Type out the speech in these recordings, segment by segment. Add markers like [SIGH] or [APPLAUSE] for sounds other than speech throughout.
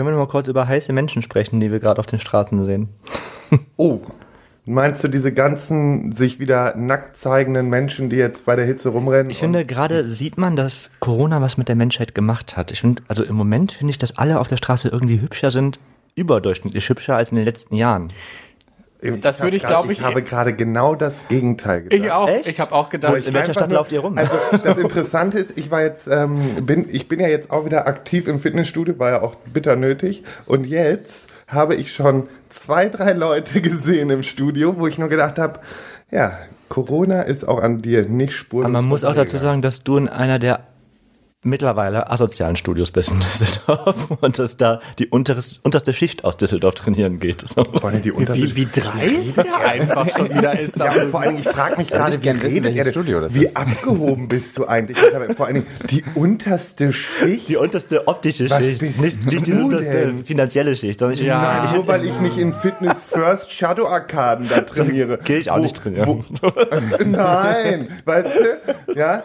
Können wir noch mal kurz über heiße Menschen sprechen, die wir gerade auf den Straßen sehen? [LAUGHS] Oh, meinst du diese ganzen sich wieder nackt zeigenden Menschen, die jetzt bei der Hitze rumrennen? Ich finde, gerade sieht man, dass Corona was mit der Menschheit gemacht hat. Ich finde, also im Moment finde ich, dass alle auf der Straße irgendwie hübscher sind, überdurchschnittlich hübscher als in den letzten Jahren. Das hab würde ich, grad- glaub ich, Ich habe gerade genau das Gegenteil gesagt. Ich auch. Echt? Ich habe auch gedacht, ich in welcher Stadt nur- lauft ihr rum? Also [LAUGHS] das Interessante ist, ich war jetzt, ähm, bin, ich bin ja jetzt auch wieder aktiv im Fitnessstudio, war ja auch bitter nötig. Und jetzt habe ich schon zwei, drei Leute [LAUGHS] gesehen im Studio, wo ich nur gedacht habe, ja, Corona ist auch an dir nicht spurlos. Aber man muss auch dazu sagen, dass du in einer der mittlerweile asozialen Studios bist in Düsseldorf [LAUGHS] und dass da die unteres, unterste Schicht aus Düsseldorf trainieren geht. So. Vor allem die unterste wie, wie dreist der einfach schon [LAUGHS] wieder ist. Ja, und vor allen Dingen, ich frage mich gerade, wie redet denn? Studio das Wie ist. [LAUGHS] abgehoben bist du eigentlich? Aber vor allen Dingen die unterste Schicht. Die unterste optische Was Schicht, bist nicht, nicht die unterste denn? finanzielle Schicht, sondern ich, Ja. ich, Nur weil ich nicht in Fitness First Shadow Arkaden da trainiere. Geh ich auch nicht trainieren. Wo, nein, weißt du? Ja.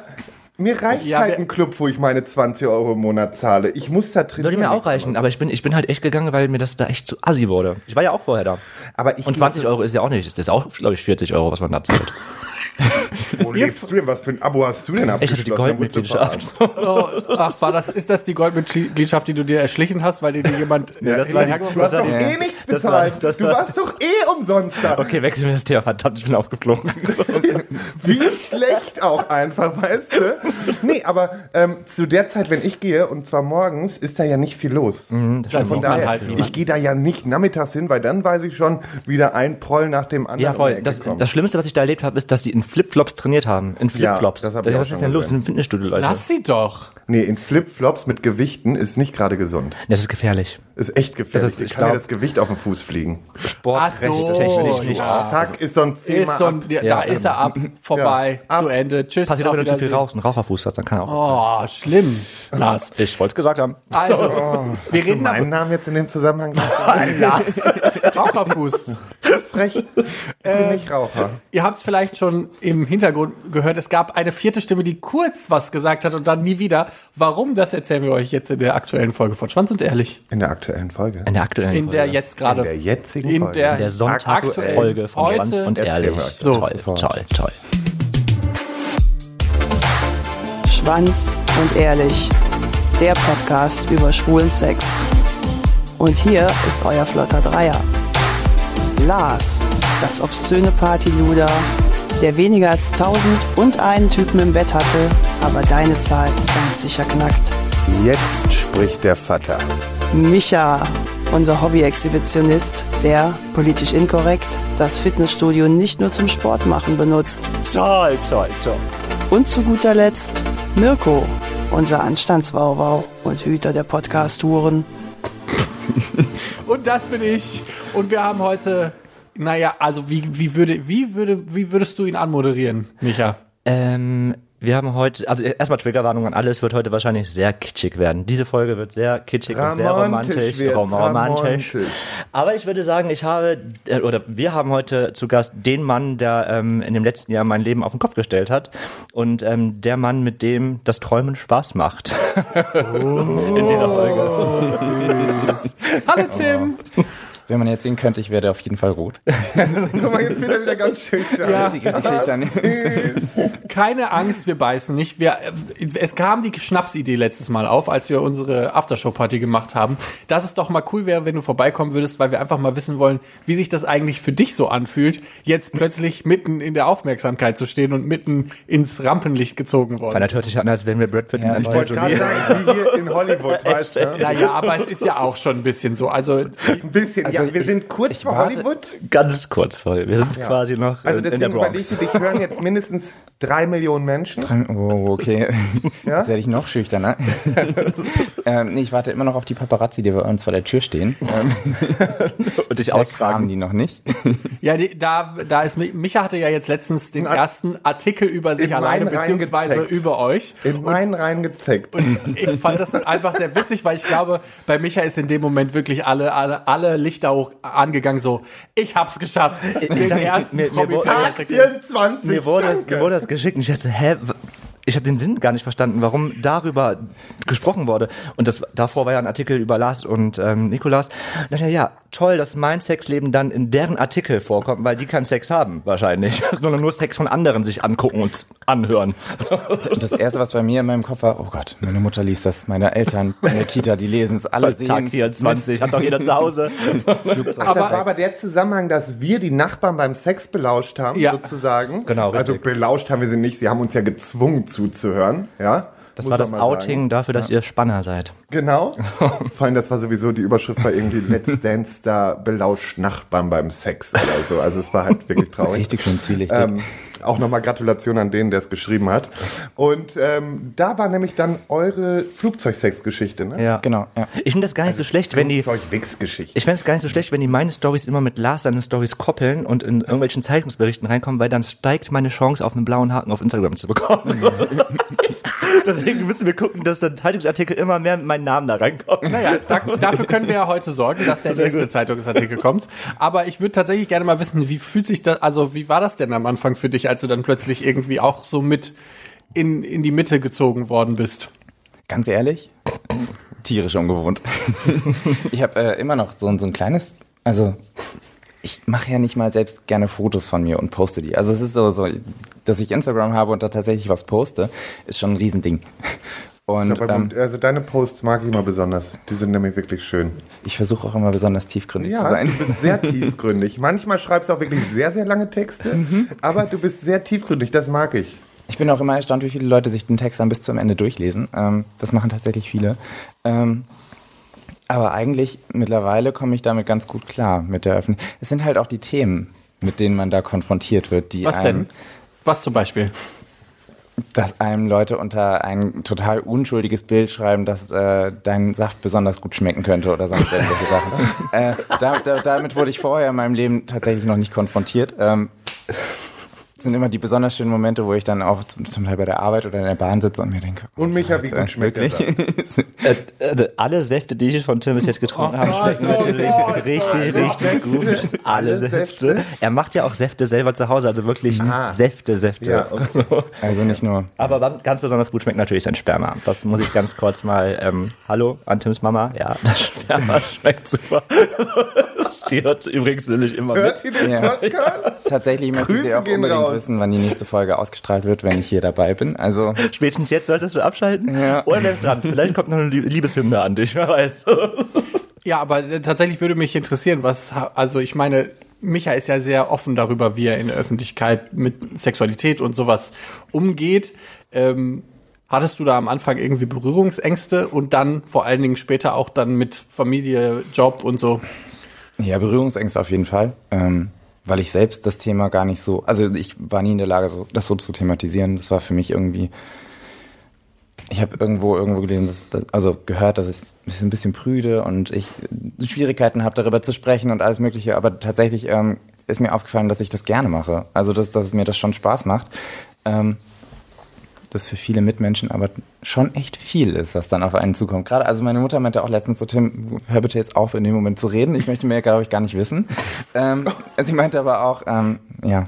Mir reicht Ja, halt ein Club, wo ich meine 20 Euro im Monat zahle. Ich muss da trainieren. würde mir auch reichen, aber ich bin, ich bin halt echt gegangen, weil mir das da echt zu assi wurde. Ich war ja auch vorher da. Aber ich Und 20 Euro ist ja auch nicht, das ist auch, glaube ich, 40 Euro, was man da zahlt. [LAUGHS] Wo lebst du denn? Was für ein Abo hast du denn Ich abgeschlossen? hatte die Goldmitgliedschaft. Oh, ach, war das, ist das die Goldmitgliedschaft, die du dir erschlichen hast, weil dir die jemand Ja, das ey, war die- du hast doch eh nichts das war- bezahlt. das du war- warst doch eh umsonst da. Okay, wechseln wir das Thema. Verdammt, ich bin aufgeflogen. [LAUGHS] Wie schlecht auch einfach, weißt du? Nee, aber ähm, zu der Zeit, wenn ich gehe, und zwar morgens, ist da ja nicht viel los. Mhm, Da Von daher, halt ich gehe da ja nicht nachmittags hin, weil dann weiß ich schon, wieder ein Proll nach dem anderen Ja, voll. Das, das Schlimmste, was ich da erlebt habe, ist, dass die in Flipflops trainiert haben. In Flipflops. das hab ich auch was schon ist denn los? In Fitnessstudio, Leute. Lass sie doch. Nee, in Flipflops mit Gewichten ist nicht gerade gesund. Das ist gefährlich. Ist echt gefährlich. Das ist- ich kann ja glaub- das Gewicht auf den Fuß fliegen. Sportrecht, Ach so, technisch nicht. ja. Zack, ist so ein Thema so ab. da Ja, ist er ab, vorbei, Ja, ab. zu Ende. Tschüss. Passiert auch, wenn du zu viel rauchst, einen Raucherfuß hast, dann kann er auch. Oh, schlimm, Lars. Ich wollte es gesagt haben. Also, wir Hast du reden meinen aber Namen jetzt in dem Zusammenhang? [LAUGHS] Lars. Raucherfuß. Frech. Ich bin nicht Raucher. Ihr habt es vielleicht schon im Hintergrund gehört. Es gab eine vierte Stimme, die kurz was gesagt hat und dann nie wieder. Warum, das erzählen wir euch jetzt in der aktuellen Folge von Schwanz und Ehrlich. In der aktuellen Folge. In der aktuellen In der Folge. jetzt gerade. In der jetzigen in Folge. der, In der Sonntagsfolge von heute, Schwanz und Ehrlich. So. Toll, toll, toll. Schwanz und Ehrlich, der Podcast über schwulen Sex. Und hier ist euer flotter Dreier. Lars, das obszöne Partyluder, der weniger als tausend und einen Typen im Bett hatte, aber deine Zahl ganz sicher knackt. Jetzt spricht der Vater. Micha, unser Hobby-Exhibitionist, der, politisch inkorrekt, das Fitnessstudio nicht nur zum Sport machen benutzt. Toll, toll, toll. Und zu guter Letzt Mirko, unser Anstandswauwau und Hüter der Podcast-Touren. Und das bin ich. Und wir haben heute, naja, also wie, wie, würde, wie, würde, wie würdest du ihn anmoderieren, Micha? Ähm, wir haben heute, also erstmal Triggerwarnung an alle, es wird heute wahrscheinlich sehr kitschig werden. Diese Folge wird sehr kitschig und sehr Romantisch romantisch. wird's, romantisch. romantisch. Aber ich würde sagen, ich habe, äh, oder wir haben heute zu Gast den Mann, der ähm, in dem letzten Jahr mein Leben auf den Kopf gestellt hat. Und ähm, der Mann, mit dem das Träumen Spaß macht. [LAUGHS] in dieser Folge. Hallo Tim. [LAUGHS] Wenn man jetzt sehen könnte, ich werde auf jeden Fall rot. [LAUGHS] Guck mal, jetzt wieder wieder ganz schüchtern. Ja. Richtig schüchtern. Keine Angst, wir beißen nicht. Wir, äh, es kam die Schnapsidee letztes Mal auf, als wir unsere Aftershow-Party gemacht haben, dass es doch mal cool wäre, wenn du vorbeikommen würdest, weil wir einfach mal wissen wollen, wie sich das eigentlich für dich so anfühlt, jetzt plötzlich mitten in der Aufmerksamkeit zu stehen und mitten ins Rampenlicht gezogen worden. Weil das hört sich an, als wären wir Brad Pitt Ja, und ich Ich wollte gerade sagen, wie hier in Hollywood, [LAUGHS] weißt du? Naja, aber es ist ja auch schon ein bisschen so. Also, Ein bisschen. Ja, wir sind kurz vor Hollywood. Ganz kurz, sorry. Wir sind quasi noch Also in, in deswegen der überlegst Bronx. du, dich hören jetzt mindestens drei Millionen Menschen. Oh, okay. [LAUGHS] Ja? Jetzt werde ich noch schüchterner. [LAUGHS] ähm, nee, ich warte immer noch auf die Paparazzi, die bei uns vor der Tür stehen. Ähm, [LAUGHS] Und dich ausfragen die noch nicht. ja, die, da, da ist, Mi- Micha hatte ja jetzt letztens den ersten Artikel über sich in alleine, beziehungsweise über euch. In meinen reingezeckt. Ich fand das einfach sehr witzig, weil ich glaube, bei Micha ist in dem Moment wirklich alle, alle, alle Lichter hoch angegangen, so, ich hab's geschafft. [LAUGHS] Den dachte, ersten mir- mir wurde- Promi-Trailer- 24, Mir wurde, das, danke. mir wurde das geschickt und ich dachte, hä? ich habe den Sinn gar nicht verstanden, warum darüber gesprochen wurde. Und das davor war ja ein Artikel über Lars und ähm, Nikolas. Und dachte, ich, ja, toll, dass mein Sexleben dann in deren Artikel vorkommt, weil die keinen Sex haben wahrscheinlich, sondern nur Sex von anderen sich angucken und anhören. Und das erste, was bei mir in meinem Kopf war, oh Gott, meine Mutter liest das, meine Eltern in der Kita, die lesen es, alle sehen Tag 24, hat doch jeder zu Hause. Ach, das war aber der Zusammenhang, dass wir die Nachbarn beim Sex belauscht haben, Ja. sozusagen. Genau, Also richtig. belauscht haben wir sie nicht, sie haben uns ja gezwungen zuzuhören, ja. Das Muss war das Outing sagen. dafür, dass ihr Spanner seid. Genau. [LAUGHS] Vor allem, das war sowieso, die Überschrift war irgendwie Let's Dance da belauscht Nachbarn beim Sex oder so. Also es war halt wirklich [LAUGHS] traurig. Richtig schön zwielichtig. Ähm, auch nochmal Gratulation an den, der es geschrieben hat. Und ähm, da war nämlich dann eure Flugzeugsex-Geschichte, ne? Ja. Genau, ja. Ich finde das gar nicht so schlecht, wenn die. Flugzeug-Wix-Geschichte. Ich fände es gar nicht so schlecht, wenn die meine Stories immer mit Lars seine Stories koppeln und in irgendwelchen Zeitungsberichten reinkommen, weil dann steigt meine Chance auf einen blauen Haken auf Instagram zu bekommen. [LAUGHS] Deswegen müssen wir gucken, dass der Zeitungsartikel immer mehr mit meinem Namen da reinkommt. Naja, da, dafür können wir ja heute sorgen, dass der nächste Zeitungsartikel kommt. Aber ich würde tatsächlich gerne mal wissen, wie fühlt sich das, also wie war das denn am Anfang für dich, als du dann plötzlich irgendwie auch so mit in, in die Mitte gezogen worden bist? Ganz ehrlich, tierisch ungewohnt. [LAUGHS] ich habe äh, immer noch so, ein- so ein kleines, also ich mache ja nicht mal selbst gerne Fotos von mir und poste die. Also es ist so, so dass ich Instagram habe und da tatsächlich was poste, ist schon ein Riesending. Und Aber ähm, also deine Posts mag ich immer besonders. Die sind nämlich wirklich schön. ich versuche auch immer besonders tiefgründig zu Ja, sein. du bist sehr tiefgründig. Manchmal schreibst du auch wirklich sehr, sehr lange Texte, [LAUGHS] aber du bist sehr tiefgründig. Das mag ich. Ich bin auch immer erstaunt, wie viele Leute sich den Text dann bis zum Ende durchlesen. Ähm, das machen tatsächlich viele. Ähm, aber eigentlich mittlerweile komme ich damit ganz gut klar mit der Öffentlichkeit. Es sind halt auch die Themen, mit denen man da konfrontiert wird, die Was einem, denn? Was zum Beispiel? Dass einem Leute unter ein total unschuldiges Bild schreiben, dass äh, dein Saft besonders gut schmecken könnte oder sonst irgendwelche Sachen. [LAUGHS] Äh, da, da, damit wurde ich vorher in meinem Leben tatsächlich noch nicht konfrontiert. Ähm, sind immer die besonders schönen Momente, wo ich dann auch zum zum Teil bei der Arbeit oder in der Bahn sitze und mir denke, oh Und Micha, wie gut schmeckt wirklich? [LAUGHS] Äh, äh, alle Säfte, die ich von Tim bis jetzt getrunken habe, schmecken natürlich richtig, richtig gut. Alle Säfte. Er macht ja auch Säfte selber zu Hause, also wirklich Säfte, Säfte. Ja, okay. [LAUGHS] Also nicht nur. Aber ganz besonders gut schmeckt natürlich sein Sperma. Das muss ich ganz kurz mal, ähm, hallo an Tims Mama. Ja, [LAUGHS] das Sperma schmeckt super. Das steht übrigens nämlich immer Hört mit. ihr den Ja. Podcast? Tatsächlich möchte ich Grüße Sie auch unbedingt raus. wissen, wann die nächste Folge ausgestrahlt wird, wenn ich hier dabei bin. Also Spätestens jetzt solltest du abschalten. Ja. Oder bleibst dran. Vielleicht kommt noch eine Lie- Liebeshymne an dich, [LAUGHS] wer weiß. Ja, aber äh, tatsächlich würde mich interessieren, was, also ich meine, Micha ist ja sehr offen darüber, wie er in der Öffentlichkeit mit Sexualität und sowas umgeht. Ähm, hattest du da am Anfang irgendwie Berührungsängste und dann vor allen Dingen später auch dann mit Familie, Job und so? Ja, Berührungsängste auf jeden Fall. Ähm, weil ich selbst das Thema gar nicht so, also ich war nie in der Lage, so, das so zu thematisieren. Das war für mich irgendwie. Ich habe irgendwo irgendwo gelesen, dass, dass, also gehört, dass ich ein bisschen prüde und ich Schwierigkeiten habe, darüber zu sprechen und alles Mögliche. Aber tatsächlich ähm, ist mir aufgefallen, dass ich das gerne mache. Also dass, dass es mir das schon Spaß macht. Ähm, das für viele Mitmenschen aber schon echt viel ist, was dann auf einen zukommt. Gerade, also meine Mutter meinte auch letztens so, Tim, hör bitte jetzt auf, in dem Moment zu reden. Ich möchte mehr, glaube ich, gar nicht wissen. Ähm, sie meinte aber auch, ähm, ja,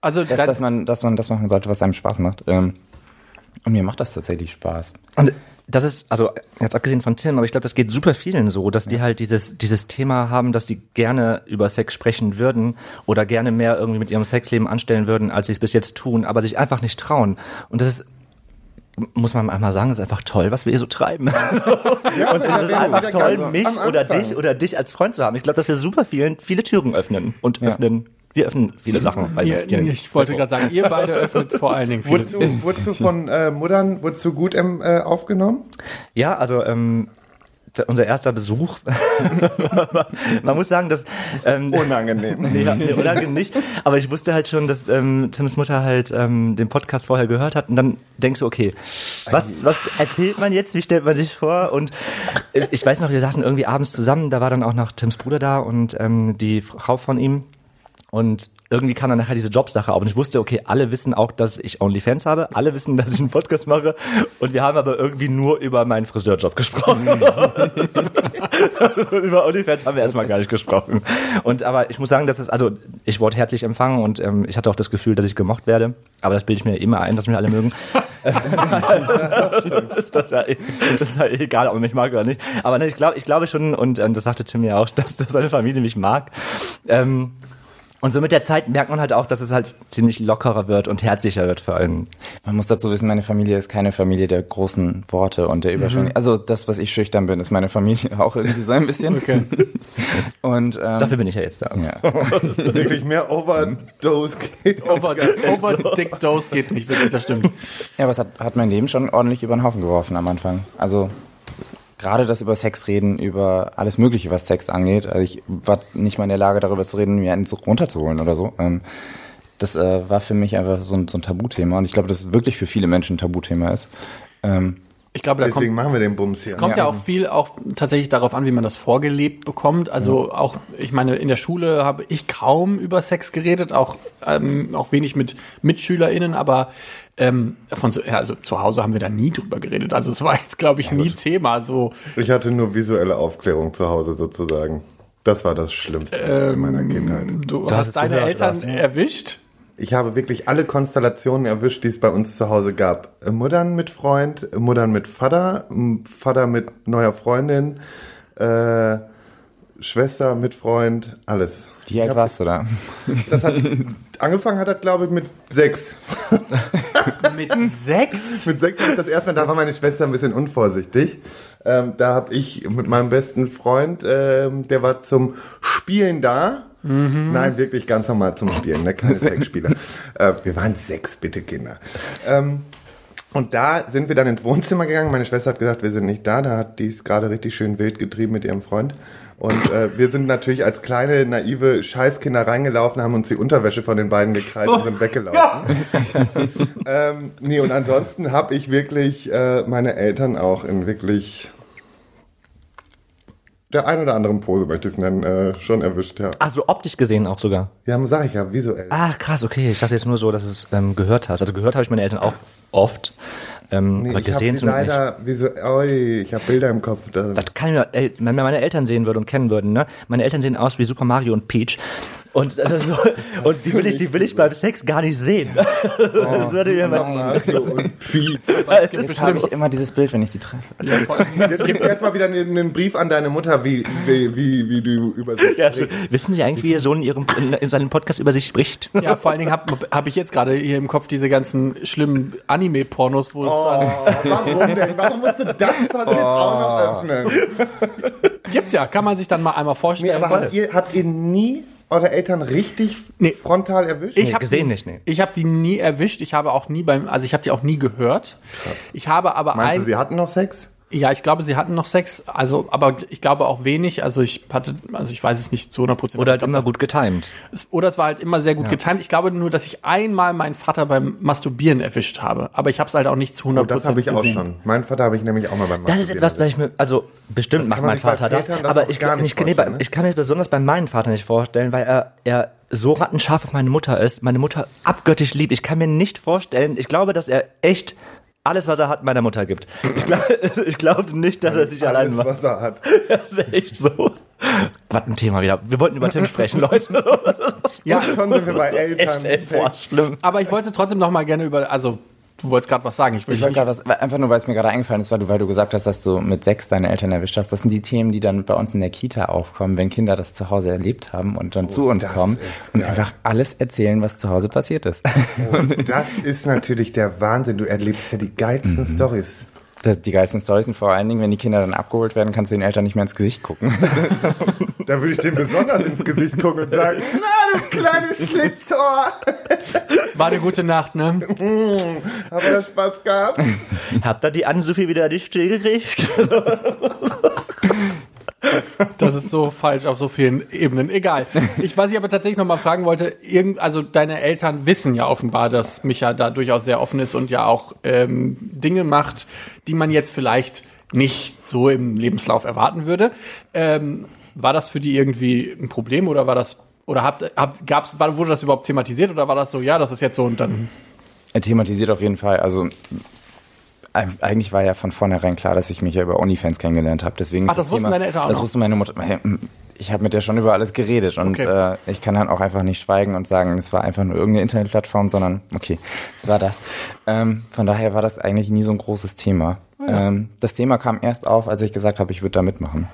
Also dass, dann, dass man, dass man das machen sollte, was einem Spaß macht. Ähm, und mir macht das tatsächlich Spaß. Und das ist, also jetzt abgesehen von Tim, aber ich glaube, das geht super vielen so, dass die halt dieses, dieses Thema haben, dass die gerne über Sex sprechen würden oder gerne mehr irgendwie mit ihrem Sexleben anstellen würden, als sie es bis jetzt tun, aber sich einfach nicht trauen. Und das ist, muss man einmal sagen, ist einfach toll, was wir hier so treiben. Ja, [LAUGHS] Und es ist einfach toll, mich oder dich oder dich als Freund zu haben. Ich glaube, dass wir super vielen viele Türen öffnen und Ja. öffnen. Wir öffnen viele Sachen. Weil ihr, wir- ich wollte gerade sagen, ihr beide öffnet vor allen Dingen viele. Wurdest du, wurdest du von äh, Muttern, wurdest du gut ähm, äh, aufgenommen? Ja, also ähm, unser erster Besuch. [LAUGHS] Man muss sagen, dass ähm, Unangenehm. [LAUGHS] Nee, nee, unangenehm nicht. Aber ich wusste halt schon, dass ähm, Tims Mutter halt ähm, den Podcast vorher gehört hat und dann denkst du, okay, was, was erzählt man jetzt? Wie stellt man sich vor? Und äh, ich weiß noch, wir saßen irgendwie abends zusammen, da war dann auch noch Tims Bruder da und ähm, die Frau von ihm. Und irgendwie kam dann nachher diese Jobsache auf und ich wusste, okay, alle wissen auch, dass ich OnlyFans habe, alle wissen, dass ich einen Podcast mache und wir haben aber irgendwie nur über meinen Friseurjob gesprochen. [LAUGHS] über OnlyFans haben wir erstmal gar nicht gesprochen. Und aber ich muss sagen, dass es, also ich wurde herzlich empfangen und ähm, ich hatte auch das Gefühl, dass ich gemocht werde, aber das bilde ich mir immer ein, dass mich alle mögen. [LAUGHS] das, ist, ja, das ist halt egal, ob man mich mag oder nicht. Aber ne, ich glaube ich glaube schon, und ähm, das sagte Tim ja auch, [LAUGHS] dass, dass seine Familie mich mag. Ähm, und so mit der Zeit merkt man halt auch, dass es halt ziemlich lockerer wird und herzlicher wird vor allem. Man muss dazu wissen, meine Familie ist keine Familie der großen Worte und der Überschwänglichkeit. Mhm. Also das, was ich schüchtern bin, ist meine Familie [LAUGHS] auch irgendwie so ein bisschen. Okay. [LAUGHS] Und ähm, dafür bin ich ja jetzt da. Ja. [LAUGHS] wirklich mehr Overdose geht. Over, Overdick Dose geht nicht wirklich, das stimmt. Ja, aber es hat, hat mein Leben schon ordentlich über den Haufen geworfen am Anfang. Also gerade das über Sex reden, über alles Mögliche, was Sex angeht. Also ich war nicht mal in der Lage, darüber zu reden, mir einen runterzuholen oder so. Ähm, das äh, war für mich einfach so ein, so ein Tabuthema und ich glaube, dass es wirklich für viele Menschen ein Tabuthema ist. Ähm, ich glaube, da Deswegen kommt, machen wir den Bums hier. Es kommt ja. ja. auch viel auch tatsächlich darauf an, wie man das vorgelebt bekommt. Also ja. auch, ich meine, in der Schule habe ich kaum über Sex geredet, auch, ähm, auch wenig mit MitschülerInnen, aber ähm, von so, ja, also zu Hause haben wir da nie drüber geredet. Also es war jetzt, glaube ich, nie Thema. So. Ich hatte nur visuelle Aufklärung zu Hause sozusagen. Das war das Schlimmste ähm, in meiner Kindheit. Du das hast deine Eltern erwischt? Ich habe wirklich alle Konstellationen erwischt, die es bei uns zu Hause gab. Muttern mit Freund, Muttern mit Vater, Vater mit neuer Freundin, äh, Schwester mit Freund, alles. Wie alt warst du da? Das hat, angefangen hat er, glaube ich, [LAUGHS] mit sechs. mit sechs? mit sechs habe ich das erste Mal, da war meine Schwester ein bisschen unvorsichtig. Ähm, da habe ich mit meinem besten Freund, ähm, der war zum Spielen da Mhm. Nein, wirklich ganz normal zum Spielen, ne? keine [LAUGHS] Sexspieler. äh, wir waren sechs, bitte Kinder. Ähm, und da sind wir dann ins Wohnzimmer gegangen. Meine Schwester hat gesagt, wir sind nicht da. Da hat die es gerade richtig schön wild getrieben mit ihrem Freund. Und äh, wir sind natürlich als kleine, naive Scheißkinder reingelaufen, haben uns die Unterwäsche von den beiden gekreilt und sind weggelaufen. Ja. [LAUGHS] ähm, nee, und ansonsten habe ich wirklich äh, meine Eltern auch in wirklich der ein oder anderen Pose, möchte ich es nennen, äh, schon erwischt, ja. Ach, so optisch gesehen auch sogar. Ja, sag ich ja, visuell. Ah, krass, okay. Ich dachte jetzt nur so, dass es ähm, gehört hast. Also gehört habe ich meine Eltern auch oft. Ähm, nee, aber ich gesehen sie leider, wie so, oi, ich habe Bilder im Kopf. Das, das kann ich mir, wenn meine Eltern sehen würden und kennen würden, ne? Meine Eltern sehen aus wie Super Mario und Peach. Und, also so, [LAUGHS] und die will ich, die will ich beim Sex gar nicht sehen. [LAUGHS] Oh, das würde mir mal. [LAUGHS] So und Peach. Jetzt habe ich immer dieses Bild, wenn ich sie treffe. Ja, Jetzt gibt es erstmal wieder einen, einen, Brief an deine Mutter, wie, wie, wie, wie du über sie ja, sprichst. Wissen Sie eigentlich, wie Ihr Sohn in, ihrem, in, in seinem Podcast über sich spricht? Ja, vor allen Dingen habe hab ich jetzt gerade hier im Kopf diese ganzen schlimmen Anime-Pornos, wo es oh, dann. Warum denn? Warum musst du das oh. jetzt auch noch öffnen? Gibt's ja, kann man sich dann mal einmal vorstellen. Nee, aber habt ihr, habt ihr nie eure Eltern richtig nee. frontal erwischt? Ich nee, habe gesehen die, nicht, nee. Ich habe die nie erwischt. Ich habe auch nie beim, also ich habe die auch nie gehört. Krass. Ich habe aber Meinst ein, du, sie hatten noch Sex? Ja, ich glaube, sie hatten noch Sex, also, aber ich glaube auch wenig. Also ich hatte, also ich weiß es nicht zu 100 Prozent. Oder halt immer gut getimed. Oder es war halt immer sehr gut ja. getimed. Ich glaube nur, dass ich einmal meinen Vater beim Masturbieren erwischt habe. Aber ich habe es halt auch nicht zu 100 Prozent. Oh, das habe ich gesehen. auch schon. Mein Vater habe ich nämlich auch mal beim Masturbieren. Das ist etwas, was ich mir, also bestimmt macht mein Vater das, das, aber ich, ich, ich, nee, ne? ich kann mir besonders bei meinem Vater nicht vorstellen, weil er, er so rattenscharf auf meine Mutter ist, meine Mutter abgöttisch liebt. Ich kann mir nicht vorstellen, ich glaube, dass er echt alles, was er hat, meiner Mutter gibt. Ich glaube [LAUGHS] ich glaub nicht, dass er sich allein macht. Alles, was er hat. [LAUGHS] Das ist echt so. Was ein Thema wieder. Wir wollten über Tim sprechen, Leute. ja, schon sind wir bei Eltern. Echt, ey, boah, schlimm. Aber ich wollte trotzdem noch mal gerne über, also Du wolltest gerade was sagen. Ich, ich wollte gerade was, einfach nur, weil es mir gerade eingefallen ist, weil du, weil du gesagt hast, dass du mit sechs deine Eltern erwischt hast. Das sind die Themen, die dann bei uns in der Kita aufkommen, wenn Kinder das zu Hause erlebt haben und dann oh, zu uns kommen und geil. einfach alles erzählen, was zu Hause passiert ist. Oh, das ist natürlich der Wahnsinn. Du erlebst ja die geilsten mhm. Stories die geilsten Storys sind vor allen Dingen, wenn die Kinder dann abgeholt werden, kannst du den Eltern nicht mehr ins Gesicht gucken. [LAUGHS] da würde ich denen besonders ins Gesicht gucken und sagen, na, du kleines Schlitzohr. War eine gute Nacht, ne? Mm, Haben wir Spaß gehabt? Habt ihr die Ann-Sophie wieder nicht still gekriegt? [LAUGHS] Das ist so falsch auf so vielen Ebenen. Egal. Ich, was ich aber tatsächlich noch mal fragen wollte, irgend, also deine Eltern wissen ja offenbar, dass Micha da durchaus sehr offen ist und ja auch ähm, Dinge macht, die man jetzt vielleicht nicht so im Lebenslauf erwarten würde. Ähm, war das für die irgendwie ein Problem oder war das Oder habt, habt, gab's, war, wurde das überhaupt thematisiert oder war das so, ja, das ist jetzt so und dann. Er thematisiert auf jeden Fall. Also eigentlich war ja von vornherein klar, dass ich mich ja über OnlyFans kennengelernt habe. Deswegen Ach, ist das wussten deine Eltern auch Das noch? wusste meine Mutter. Ich habe mit der schon über alles geredet und Okay. äh, ich kann dann auch einfach nicht schweigen und sagen, es war einfach nur irgendeine Internetplattform, sondern okay, es war das. Ähm, von daher war das eigentlich nie so ein großes Thema. Oh ähm, das Thema kam erst auf, als ich gesagt habe, ich würde da mitmachen.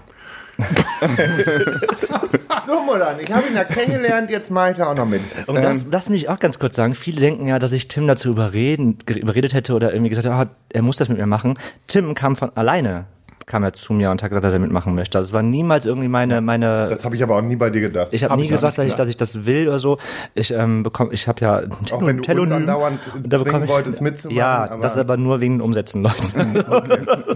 [LAUGHS] [LAUGHS] So, Mulan, ich habe ihn ja kennengelernt, jetzt mache ich da auch noch mit. Und das, das will ich auch ganz kurz sagen. Viele denken ja, dass ich Tim dazu überreden, überredet hätte oder irgendwie gesagt, ah, er muss das mit mir machen. Tim kam von alleine, kam er zu mir und hat gesagt, dass er mitmachen möchte. Das war niemals irgendwie meine, meine, Das habe ich aber auch nie bei dir gedacht. ich habe Hab nie ich gesagt, dass ich, dass ich das will oder so. Ich ähm, bekomme, ich habe ja ein Auch wenn du uns Telonym. andauernd Und da zwingen ich- wolltest mitzumachen. Ja, aber das ist aber nur wegen den Umsätzen, Leute. [LAUGHS]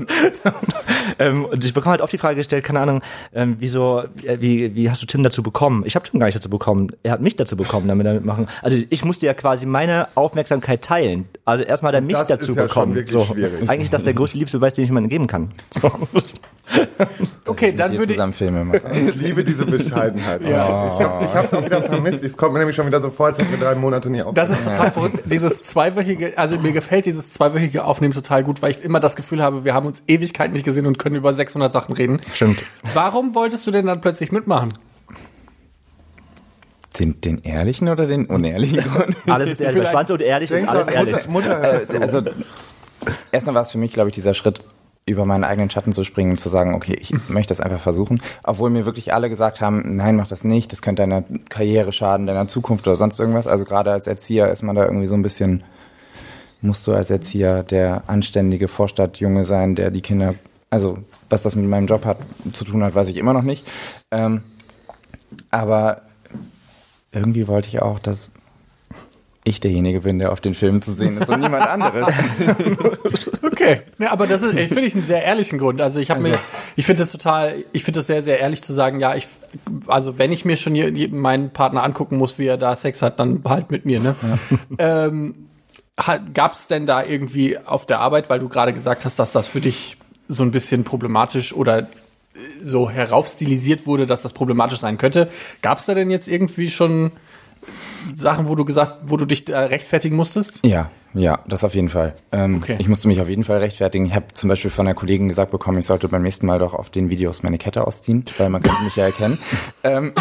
[LAUGHS] ähm, und ich bekomme halt oft die Frage gestellt, keine Ahnung, ähm, wieso, äh, wie, wie hast du Tim dazu bekommen? Ich habe Tim gar nicht dazu bekommen. Er hat mich dazu bekommen, damit er mitmachen. Also ich musste ja quasi meine Aufmerksamkeit teilen. Also erstmal hat er mich das dazu ist ja schon bekommen. wirklich so. schwierig. Eigentlich ist das der größte Liebesbeweis, den ich jemandem geben kann. [LAUGHS] So. [LAUGHS] Okay, dann würde ich. zusammen Filme machen. [LAUGHS] ich liebe diese Bescheidenheit. Ja. Ich habe ich hab's auch wieder vermisst. Es kommt mir nämlich schon wieder so vor, als hätten wir drei Monate nie auf. Das ist total verrückt. Dieses zweiwöchige, also mir gefällt dieses zweiwöchige Aufnehmen total gut, weil ich immer das Gefühl habe, wir haben uns Ewigkeiten nicht gesehen und können über 600 Sachen reden. Stimmt. Warum wolltest du denn dann plötzlich mitmachen? Den, den ehrlichen oder den unehrlichen Grund? [LAUGHS] Alles ist ehrlich. Schwanz und ehrlich ist alles ehrlich. Mutter, Mutter zu. Also erstmal war es für mich, glaube ich, dieser Schritt, über meinen eigenen Schatten zu springen und zu sagen, okay, ich [LAUGHS] möchte das einfach versuchen. Obwohl mir wirklich alle gesagt haben, nein, mach das nicht, das könnte deiner Karriere schaden, deiner Zukunft oder sonst irgendwas. Also gerade als Erzieher ist man da irgendwie so ein bisschen, musst du als Erzieher der anständige Vorstadtjunge sein, der die Kinder, also was das mit meinem Job hat, zu tun hat, weiß ich immer noch nicht. Ähm, aber irgendwie wollte ich auch, dass ich derjenige bin, der auf den Filmen zu sehen ist und niemand anderes. [LAUGHS] Okay, ne, aber das ist, finde ich einen sehr ehrlichen Grund. Also ich habe mir, ich finde das total, ich finde das sehr, sehr ehrlich zu sagen, ja, ich, also wenn ich mir schon je- je- meinen Partner angucken muss, wie er da Sex hat, dann halt mit mir, ne? [LAUGHS] Ähm, Gab es denn da irgendwie auf der Arbeit, weil du gerade gesagt hast, dass das für dich so ein bisschen problematisch oder äh, so heraufstilisiert wurde, dass das problematisch sein könnte. Gab es da denn jetzt irgendwie schon Sachen, wo du gesagt, wo du dich äh, rechtfertigen musstest? Ja, ja, das auf jeden Fall. Ähm, Okay. Ich musste mich auf jeden Fall rechtfertigen. Ich habe zum Beispiel von einer Kollegin gesagt bekommen, ich sollte beim nächsten Mal doch auf den Videos meine Kette ausziehen, weil man könnte mich ja erkennen. [LAUGHS] ähm,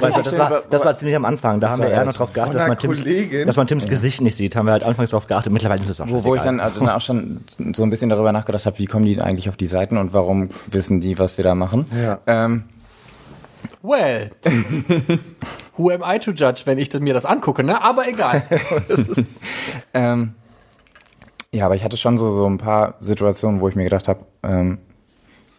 Weißt du, das, war, das war ziemlich am Anfang. Da haben wir eher noch relativ- drauf geachtet, dass man, Tims, dass man Tims Gesicht nicht sieht. Haben wir halt anfangs drauf geachtet. Mittlerweile ist es auch wo, wo ich dann also dann auch schon so ein bisschen darüber nachgedacht habe, wie kommen die denn eigentlich auf die Seiten und warum wissen die, was wir da machen. Ja. Ähm, Well, who am I to judge, wenn ich mir das angucke, ne? Aber egal. [LAUGHS] Ähm, ja, aber ich hatte schon so, so ein paar Situationen, wo ich mir gedacht habe, ähm,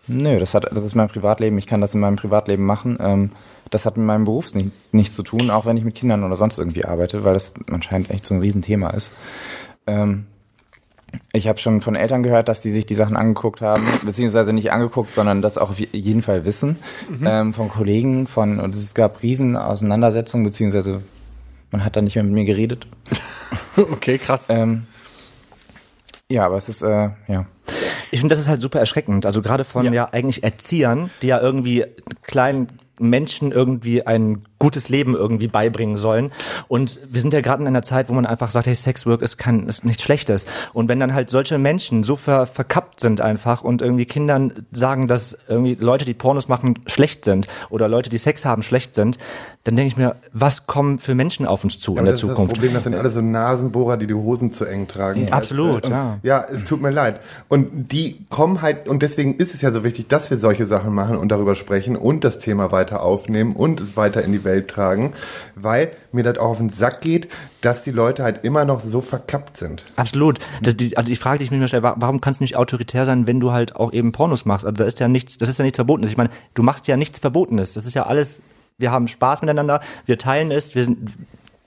nö, das, hat, das ist mein Privatleben, ich kann das in meinem Privatleben machen. Ähm, das hat mit meinem Beruf nicht, nichts zu tun, auch wenn ich mit Kindern oder sonst irgendwie arbeite, weil das anscheinend echt so ein Riesenthema ist. Ähm, ich habe schon von Eltern gehört, dass die sich die Sachen angeguckt haben, beziehungsweise nicht angeguckt, sondern das auch auf jeden Fall wissen. Ähm, von Kollegen, von und es gab riesen Auseinandersetzungen, beziehungsweise man hat da nicht mehr mit mir geredet. [LAUGHS] Okay, krass. Ähm, ja, aber es ist, äh, ja. Ich finde, das ist halt super erschreckend. Also gerade von Ja. ja. eigentlich Erziehern, die ja irgendwie kleinen Menschen irgendwie ein gutes Leben irgendwie beibringen sollen. Und wir sind ja gerade in einer Zeit, wo man einfach sagt, hey, Sexwork ist kein, ist nichts Schlechtes. Und wenn dann halt solche Menschen so ver, verkappt sind einfach und irgendwie Kindern sagen, dass irgendwie Leute, die Pornos machen, schlecht sind oder Leute, die Sex haben, schlecht sind, dann denke ich mir, was kommen für Menschen auf uns zu in Aber der das ist das Zukunft? Problem, das sind alle so Nasenbohrer, die die Hosen zu eng tragen. Absolut, und, ja. Ja, es tut mir leid. Und die kommen halt, und deswegen ist es ja so wichtig, dass wir solche Sachen machen und darüber sprechen und das Thema weiter aufnehmen und es weiter in die Welt tragen, weil mir das auch auf den Sack geht, dass die Leute halt immer noch so verkappt sind. Absolut. Die, also die Frage, ich mir immer stelle, wa- warum kannst du nicht autoritär sein, wenn du halt auch eben Pornos machst? Also da ist ja nichts, das ist ja nichts Verbotenes. Ich meine, du machst ja nichts Verbotenes. Das ist ja alles, wir haben Spaß miteinander, wir teilen es, wir sind,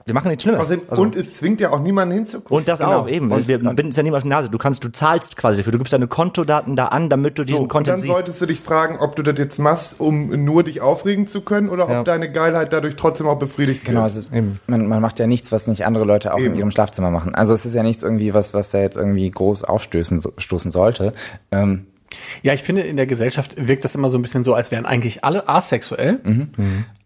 wir machen nichts Schlimmes. Außerdem, Also- und es zwingt ja auch niemanden hinzugucken. und das Genau. auch eben. Und, wir binden es ja niemand auf die Nase. Du kannst, du zahlst quasi dafür. Du gibst deine Kontodaten da an, damit du diesen so, und Content dann siehst. solltest du dich fragen, ob du das jetzt machst, um nur dich aufregen zu können oder Ja. ob deine Geilheit dadurch trotzdem auch befriedigt Genau, wird. es ist, man, man macht ja nichts, was nicht andere Leute auch Eben. in ihrem Schlafzimmer machen. Also es ist ja nichts irgendwie, was, was da jetzt irgendwie groß aufstößen stoßen sollte. Ähm, Ja, ich finde, in der Gesellschaft wirkt das immer so ein bisschen so, als wären eigentlich alle asexuell.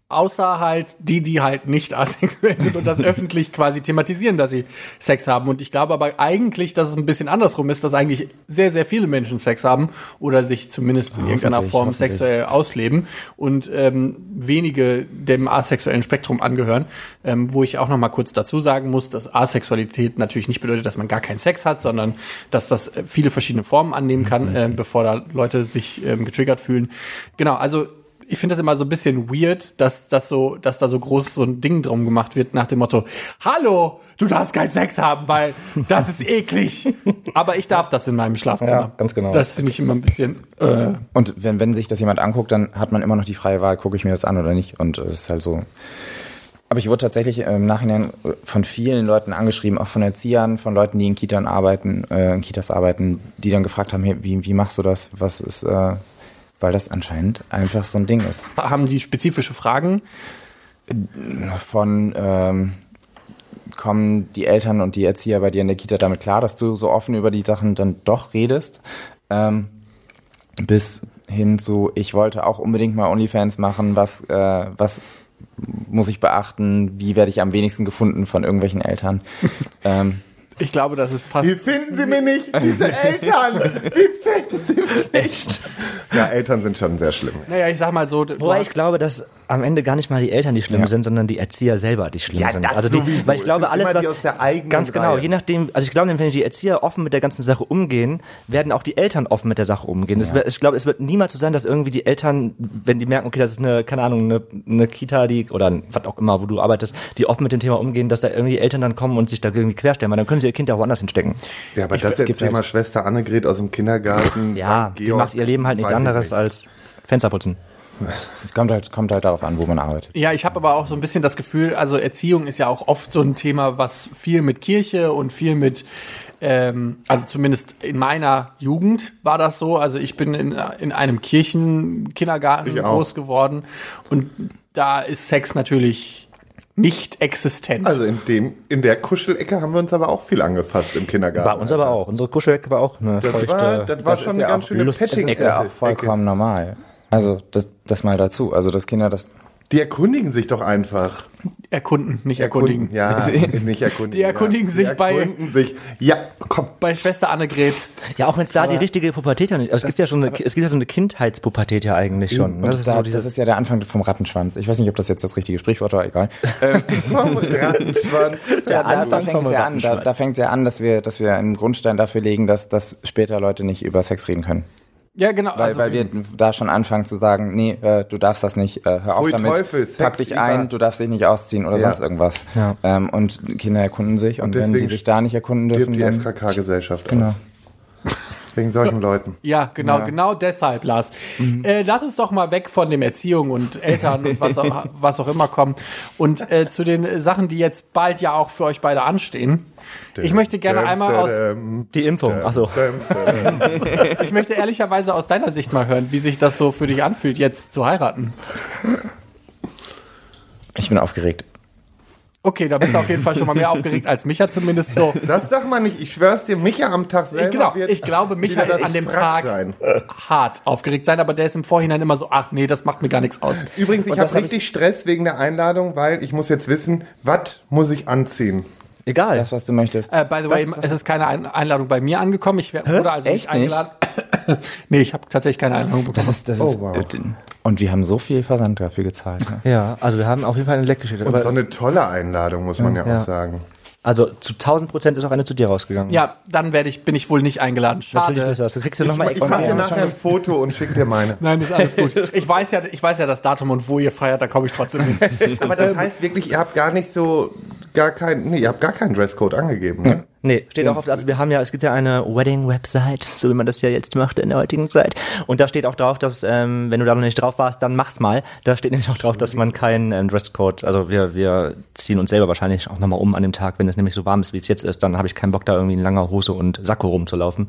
Außer halt die, die halt nicht asexuell sind und das [LAUGHS] öffentlich quasi thematisieren, dass sie Sex haben. Und ich glaube aber eigentlich, dass es ein bisschen andersrum ist, dass eigentlich sehr, sehr viele Menschen Sex haben oder sich zumindest in irgendeiner Form sexuell ausleben und ähm, wenige dem asexuellen Spektrum angehören. Ähm, wo ich auch noch mal kurz dazu sagen muss, dass Asexualität natürlich nicht bedeutet, dass man gar keinen Sex hat, sondern dass das äh, viele verschiedene Formen annehmen kann, [LAUGHS] äh, bevor da Leute sich ähm, getriggert fühlen. Genau, also ich finde das immer so ein bisschen weird, dass das so, dass da so groß so ein Ding drum gemacht wird nach dem Motto: Hallo, du darfst keinen Sex haben, weil das ist eklig. [LAUGHS] Aber ich darf das in meinem Schlafzimmer. Ja, ganz genau. Das finde ich immer ein bisschen. Äh, Und wenn, wenn sich das jemand anguckt, dann hat man immer noch die freie Wahl, gucke ich mir das an oder nicht. Und es ist halt so. Aber ich wurde tatsächlich im Nachhinein von vielen Leuten angeschrieben, auch von Erziehern, von Leuten, die in Kitas arbeiten, äh, in Kitas arbeiten, die dann gefragt haben, hey, wie, wie machst du das? Was ist, äh, weil das anscheinend einfach so ein Ding ist. haben die spezifische Fragen? Von ähm, kommen die Eltern und die Erzieher bei dir in der Kita damit klar, dass du so offen über die Sachen dann doch redest? Ähm, bis hin zu, ich wollte auch unbedingt mal OnlyFans machen, was, äh, was muss ich beachten, wie werde ich am wenigsten gefunden von irgendwelchen Eltern. [LAUGHS] ähm, Ich glaube, das ist fast. Wie finden Sie mich nicht? Diese Eltern! Wie finden Sie mich nicht? Ja, Eltern sind schon sehr schlimm. Naja, ich sag mal so. Wobei ich glaube, dass am Ende gar nicht mal die Eltern die schlimm Ja. sind, sondern die Erzieher selber die schlimm Ja, sind. das also die, sowieso. Weil ich glaube, alles was aus der eigenen ganz genau, Reihe. je nachdem, also ich glaube, wenn die Erzieher offen mit der ganzen Sache umgehen, werden auch die Eltern offen mit der Sache umgehen. Es wird- ich glaube, es wird niemals so sein, dass irgendwie die Eltern, wenn die merken, okay, das ist eine, keine Ahnung, eine, eine Kita, die oder was auch immer, wo du arbeitest, die offen mit dem Thema umgehen, dass da irgendwie Eltern dann kommen und sich da irgendwie querstellen, weil dann können sie ihr Kind ja auch woanders hinstecken. Ja, aber das es jetzt gibt Thema halt- Schwester Annegret aus dem Kindergarten. Ja, St. die Georg, macht ihr Leben halt nichts ich anderes nicht. als Fenster putzen. es kommt halt, kommt halt darauf an, wo man arbeitet. Ja, ich habe aber auch so ein bisschen das Gefühl, also Erziehung ist ja auch oft so ein Thema, was viel mit Kirche und viel mit, ähm, also zumindest in meiner Jugend war das so. Also ich bin in, in einem Kirchenkindergarten Ich groß geworden und da ist Sex natürlich nicht existent. Also in dem, in der Kuschelecke haben wir uns aber auch viel angefasst im Kindergarten. Bei uns aber auch. Unsere Kuschelecke war auch eine Das feuchte. war, das war das schon ist eine ja ganz auch schöne Lust- Das ist Petting-Ecke. ja auch vollkommen normal. Also das, das mal dazu. Also dass Kinder das Die erkundigen sich doch einfach. Erkunden, nicht erkundigen. Ja, [LAUGHS] nicht erkundigen. Die erkundigen ja. sich die bei- erkunden sich. Ja, komm. Bei Schwester Annegret. Ja, auch wenn es da die richtige Pubertät ja nicht. Also es gibt ja schon eine, es gibt ja so eine Kindheitspubertät ja eigentlich schon. ne? Und Das ist da, so das ist ja der Anfang vom Rattenschwanz. Ich weiß nicht, ob das jetzt das richtige Sprichwort war, egal. [LAUGHS] Ähm, Vom Rattenschwanz. Der da, da Anfang fängt vom es ja an, da, da fängt es ja an, dass wir, dass wir einen Grundstein dafür legen, dass, dass später Leute nicht über Sex reden können. Ja, genau. Weil, also, weil wir da schon anfangen zu sagen, nee, äh, du darfst das nicht, äh, hör auf damit, Teufel, Sex pack dich ein, du darfst dich nicht ausziehen oder Ja. sonst irgendwas. Ja. Ähm, und Kinder erkunden sich und, wenn die sich da nicht erkunden dürfen, Stirbt die dann, FKK-Gesellschaft Genau. aus. Wegen solchen Leuten. Ja, genau, Ja. genau deshalb, Lars. Mhm. Äh, lass uns doch mal weg von dem Erziehung und Eltern und was auch, [LAUGHS] was auch immer kommen und äh, zu den Sachen, die jetzt bald ja auch für euch beide anstehen. Ich möchte gerne einmal aus, die Impfung. Achso. ich möchte ehrlicherweise aus deiner Sicht mal hören, wie sich das so für dich anfühlt, jetzt zu heiraten. ich bin aufgeregt. Okay, da bist du auf jeden Fall schon mal mehr aufgeregt als Micha zumindest so. Das sag mal nicht. Ich schwör's dir, Micha am Tag selber Genau, wird ich glaube, Micha ist an dem Tag Sein. hart aufgeregt sein, aber der ist im Vorhinein immer so, ach nee, das macht mir gar nichts aus. Übrigens, ich habe hab richtig Stress wegen der Einladung, weil ich muss jetzt wissen, was muss ich anziehen? Egal. Das, was du möchtest. Äh, by the way, es ist keine Ein Einladung bei mir angekommen. Ich wurde also nicht Echt nicht? eingeladen. [LAUGHS] nee, ich habe tatsächlich keine Einladung bekommen. das ist, das Oh, ist, wow. und wir haben so viel Versand dafür gezahlt. Ne? Ja, also wir haben auf jeden Fall eine Leckgeschichte. Und so eine tolle Einladung, muss man ja, Ja. auch sagen. Also zu 1000 Prozent ist auch eine zu dir rausgegangen. ja, dann werde ich, bin ich wohl nicht eingeladen. Schade. Natürlich bist du das. Du kriegst du Ich, nochmal ich extra. mache dir nachher ein Foto und schick dir meine. [LAUGHS] Nein, ist alles gut. [LAUGHS] Ich weiß ja, ich weiß ja das Datum und wo ihr feiert, da komme ich trotzdem hin. Aber das heißt wirklich, ihr habt gar nicht so, gar kein, nee, ihr habt gar keinen Dresscode angegeben, ne? Nee, steht auch auf, also wir haben ja, es gibt ja eine Wedding-Website, [LAUGHS] so wie man das ja jetzt macht in der heutigen Zeit. Und da steht auch drauf, dass, ähm, wenn du da noch nicht drauf warst, dann mach's mal. Da steht nämlich auch drauf, dass man keinen ähm, Dresscode, also wir, wir ziehen uns selber wahrscheinlich auch nochmal um an dem Tag, wenn es nämlich so warm ist, wie es jetzt ist, dann habe ich keinen Bock, da irgendwie in langer Hose und Sakko rumzulaufen.